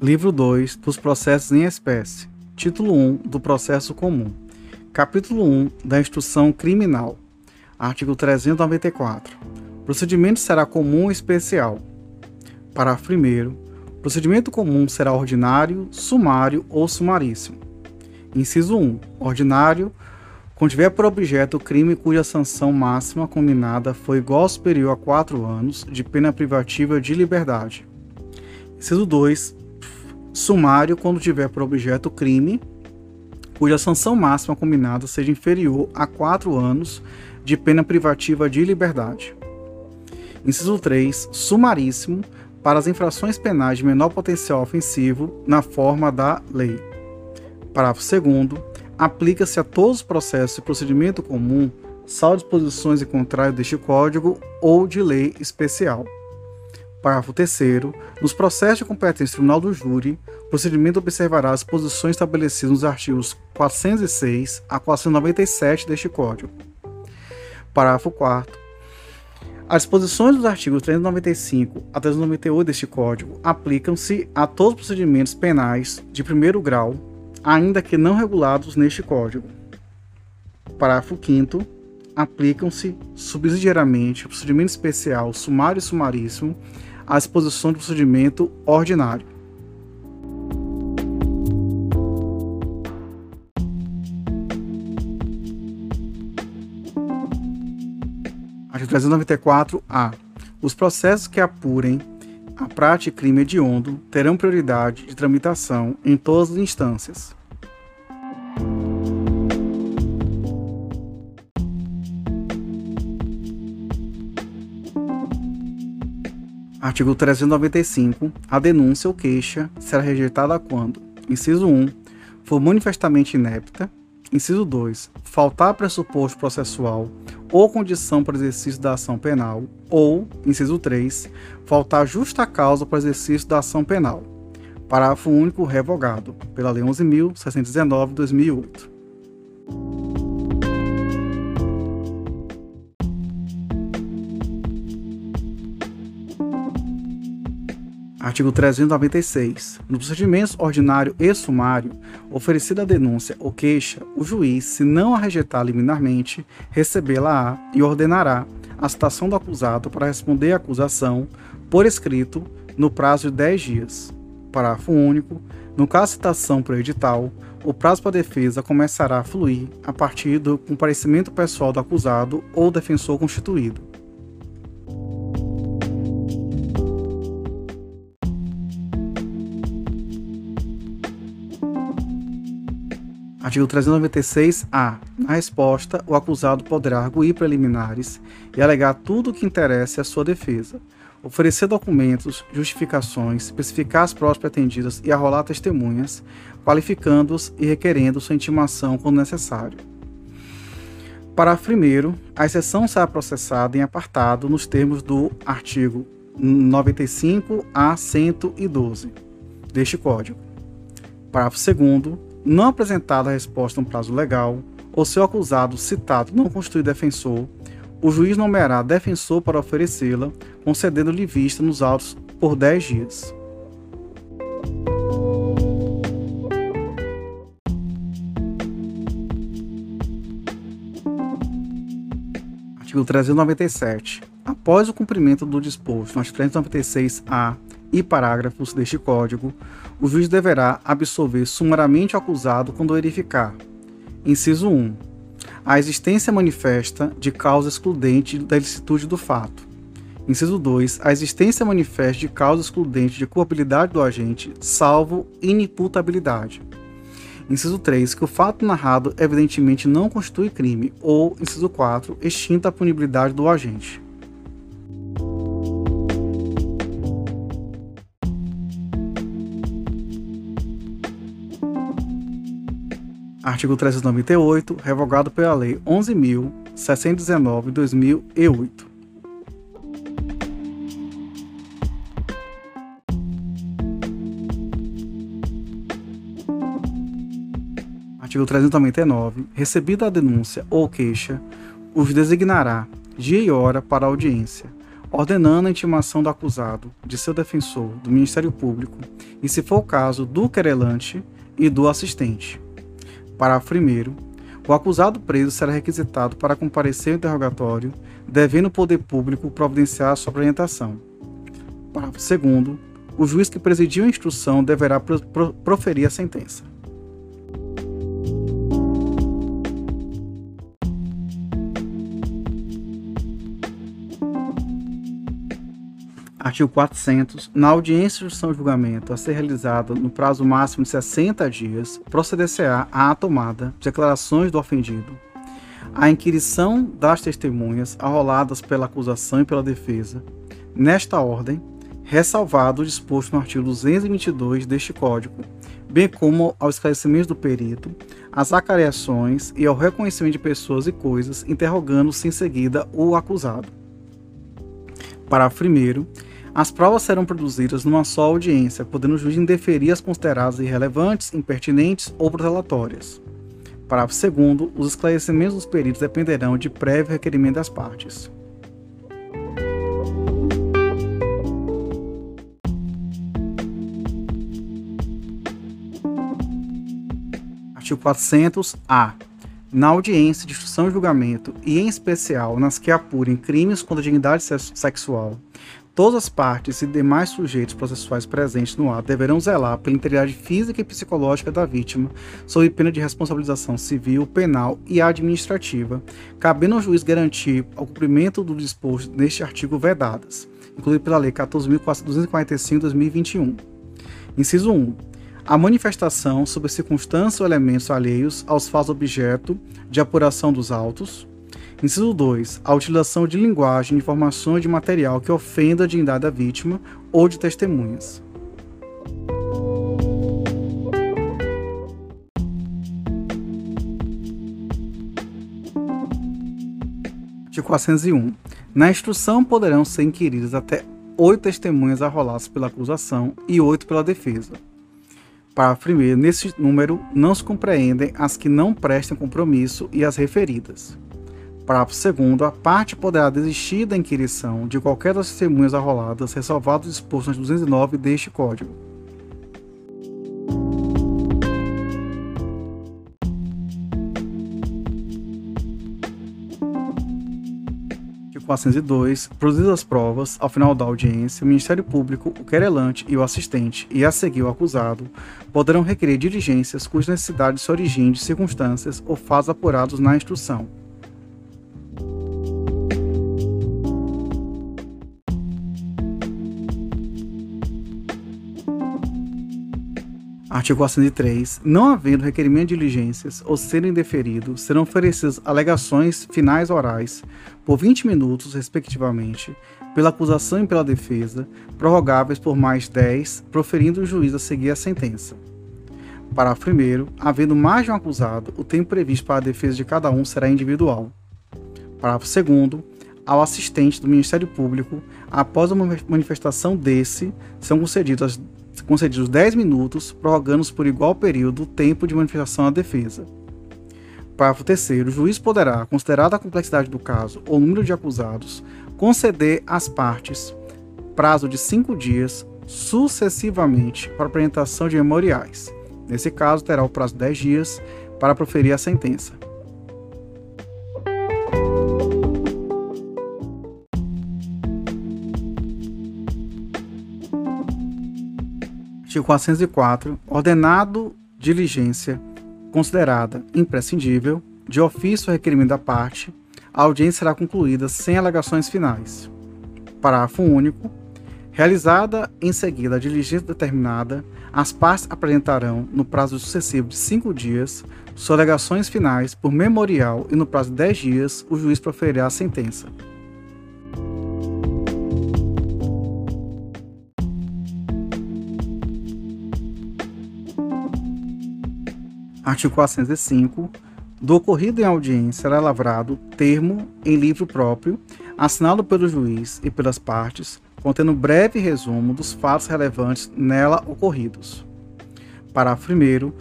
Livro 2 dos Processos em Espécie. Título 1 do Processo Comum. Capítulo 1 da Instrução Criminal. Artigo 394. Procedimento será comum ou especial. Parágrafo 1. Procedimento comum será ordinário, sumário ou sumaríssimo. Inciso 1. Ordinário, quando tiver por objeto o crime cuja sanção máxima combinada foi igual ou superior a 4 anos de pena privativa de liberdade. Inciso 2 sumário quando tiver por objeto crime cuja sanção máxima combinada seja inferior a 4 anos de pena privativa de liberdade. Inciso 3. Sumaríssimo para as infrações penais de menor potencial ofensivo na forma da lei. Parágrafo 2. Aplica-se a todos os processos de procedimento comum, salvo disposições em contrário deste Código ou de lei especial. Parágrafo 3. Nos processos de competência do Tribunal do Júri, o procedimento observará as posições estabelecidas nos artigos 406 a 497 deste Código. Parágrafo 4. As disposições dos artigos 395 a 398 deste Código aplicam-se a todos os procedimentos penais de primeiro grau, ainda que não regulados neste Código. Parágrafo 5 aplicam-se subsidiariamente o procedimento especial sumário e sumaríssimo à disposição do procedimento ordinário. Artigo 394-A. Os processos que apurem a prática de crime hediondo terão prioridade de tramitação em todas as instâncias. Artigo 395. A denúncia ou queixa será rejeitada quando: inciso 1. for manifestamente inepta, inciso 2. faltar pressuposto processual ou condição para exercício da ação penal, ou, inciso 3. faltar justa causa para exercício da ação penal. Parágrafo único revogado pela Lei 11.619/2008. Artigo 396. No procedimento ordinário e sumário, oferecida a denúncia ou queixa, o juiz, se não a rejeitar liminarmente, recebê-la-á e ordenará a citação do acusado para responder à acusação por escrito no prazo de 10 dias. Parágrafo único. No caso de citação por edital, o prazo para defesa começará a fluir a partir do comparecimento pessoal do acusado ou defensor constituído. Artigo 396-A. Na resposta, o acusado poderá arguir preliminares e alegar tudo o que interesse à sua defesa, oferecer documentos, justificações, especificar as provas pretendidas e arrolar testemunhas, qualificando-os e requerendo sua intimação quando necessário. Parágrafo 1. A exceção será processada em apartado nos termos do artigo 95 a 112 deste Código. Parágrafo 2 não apresentada a resposta no prazo legal, ou seu acusado citado não constituir defensor, o juiz nomeará defensor para oferecê-la, concedendo-lhe vista nos autos por 10 dias. Artigo 397. Após o cumprimento do disposto no artigo 396-A e parágrafos deste Código, o juiz deverá absolver sumariamente o acusado quando verificar. Inciso 1. A existência manifesta de causa excludente da ilicitude do fato. Inciso 2. A existência manifesta de causa excludente de culpabilidade do agente, salvo inimputabilidade. Inciso 3. Que o fato narrado evidentemente não constitui crime. Ou, inciso 4. Extinta a punibilidade do agente. Artigo 398, revogado pela Lei 11.619 2008. Artigo 399. Recebida a denúncia ou queixa, os designará dia e hora para a audiência, ordenando a intimação do acusado, de seu defensor, do Ministério Público e, se for o caso, do querelante e do assistente. Parágrafo 1. O acusado preso será requisitado para comparecer ao interrogatório, devendo o poder público providenciar sua orientação. Parágrafo 2. O juiz que presidiu a instrução deverá proferir a sentença. Artigo 400. Na audiência de instrução julgamento a ser realizada no prazo máximo de 60 dias, proceder-se-á à tomada de declarações do ofendido, a inquirição das testemunhas arroladas pela acusação e pela defesa, nesta ordem, ressalvado o disposto no artigo 222 deste Código, bem como ao esclarecimento do perito, às acareações e ao reconhecimento de pessoas e coisas, interrogando-se em seguida o acusado. Parágrafo 1. As provas serão produzidas numa só audiência, podendo o juiz indeferir as consideradas irrelevantes, impertinentes ou protelatórias. Parágrafo 2. Os esclarecimentos dos peritos dependerão de prévio requerimento das partes. Artigo 400-A. Na audiência de instrução e julgamento, e em especial nas que apurem crimes contra a dignidade sexual, todas as partes e demais sujeitos processuais presentes no ato deverão zelar pela integridade física e psicológica da vítima, sob pena de responsabilização civil, penal e administrativa, cabendo ao juiz garantir o cumprimento do disposto neste artigo vedadas, incluído pela Lei 14.245-2021. Inciso 1 a manifestação sobre circunstâncias ou elementos alheios aos fatos objeto de apuração dos autos. Inciso 2. A utilização de linguagem, informações de material que ofenda a dignidade da vítima ou de testemunhas. Artigo 401. Na instrução poderão ser inquiridas até oito testemunhas arroladas pela acusação e oito pela defesa. Parágrafo 1. Nesse número não se compreendem as que não prestem compromisso e as referidas. Parágrafo 2. A parte poderá desistir da inquirição de qualquer das testemunhas arroladas, ressalvado o disposto no 209 deste Código. Artigo 402. Produzidas as provas, ao final da audiência, o Ministério Público, o querelante e o assistente, e a seguir o acusado, poderão requerer diligências cuja necessidade se origine de circunstâncias ou fatos apurados na instrução. Artigo 403. Não havendo requerimento de diligências ou sendo indeferido, serão oferecidas alegações finais orais por 20 minutos, respectivamente, pela acusação e pela defesa, prorrogáveis por mais 10, proferindo o juiz a seguir a sentença. Parágrafo 1. Havendo mais de um acusado, o tempo previsto para a defesa de cada um será individual. Parágrafo 2. Ao assistente do Ministério Público, após a manifestação desse, são concedidas concedidos 10 minutos, prorrogando-se por igual período o tempo de manifestação à defesa. Parágrafo 3. O juiz poderá, considerada a complexidade do caso ou número de acusados, conceder às partes prazo de cinco dias sucessivamente para apresentação de memoriais. Nesse caso, terá o prazo de 10 dias para proferir a sentença. Artigo 404. Ordenado diligência considerada imprescindível, de ofício ou requerimento da parte, a audiência será concluída sem alegações finais. Parágrafo único. Realizada em seguida a diligência determinada, as partes apresentarão, no prazo sucessivo de cinco dias, suas alegações finais por memorial e no prazo de dez dias, o juiz proferirá a sentença. Artigo 405. Do ocorrido em audiência será lavrado termo em livro próprio, assinado pelo juiz e pelas partes, contendo breve resumo dos fatos relevantes nela ocorridos. Parágrafo 1.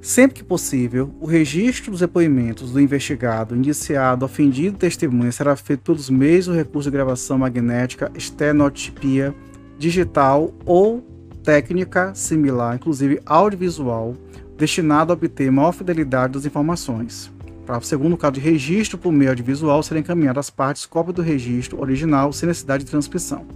Sempre que possível, o registro dos depoimentos do investigado, indiciado, ofendido e testemunha será feito pelos meios do recurso de gravação magnética, estenotipia, digital ou técnica similar, inclusive audiovisual, destinado a obter maior fidelidade das informações. Para o segundo caso de registro por meio audiovisual, serão encaminhadas às partes cópia do registro original sem necessidade de transcrição.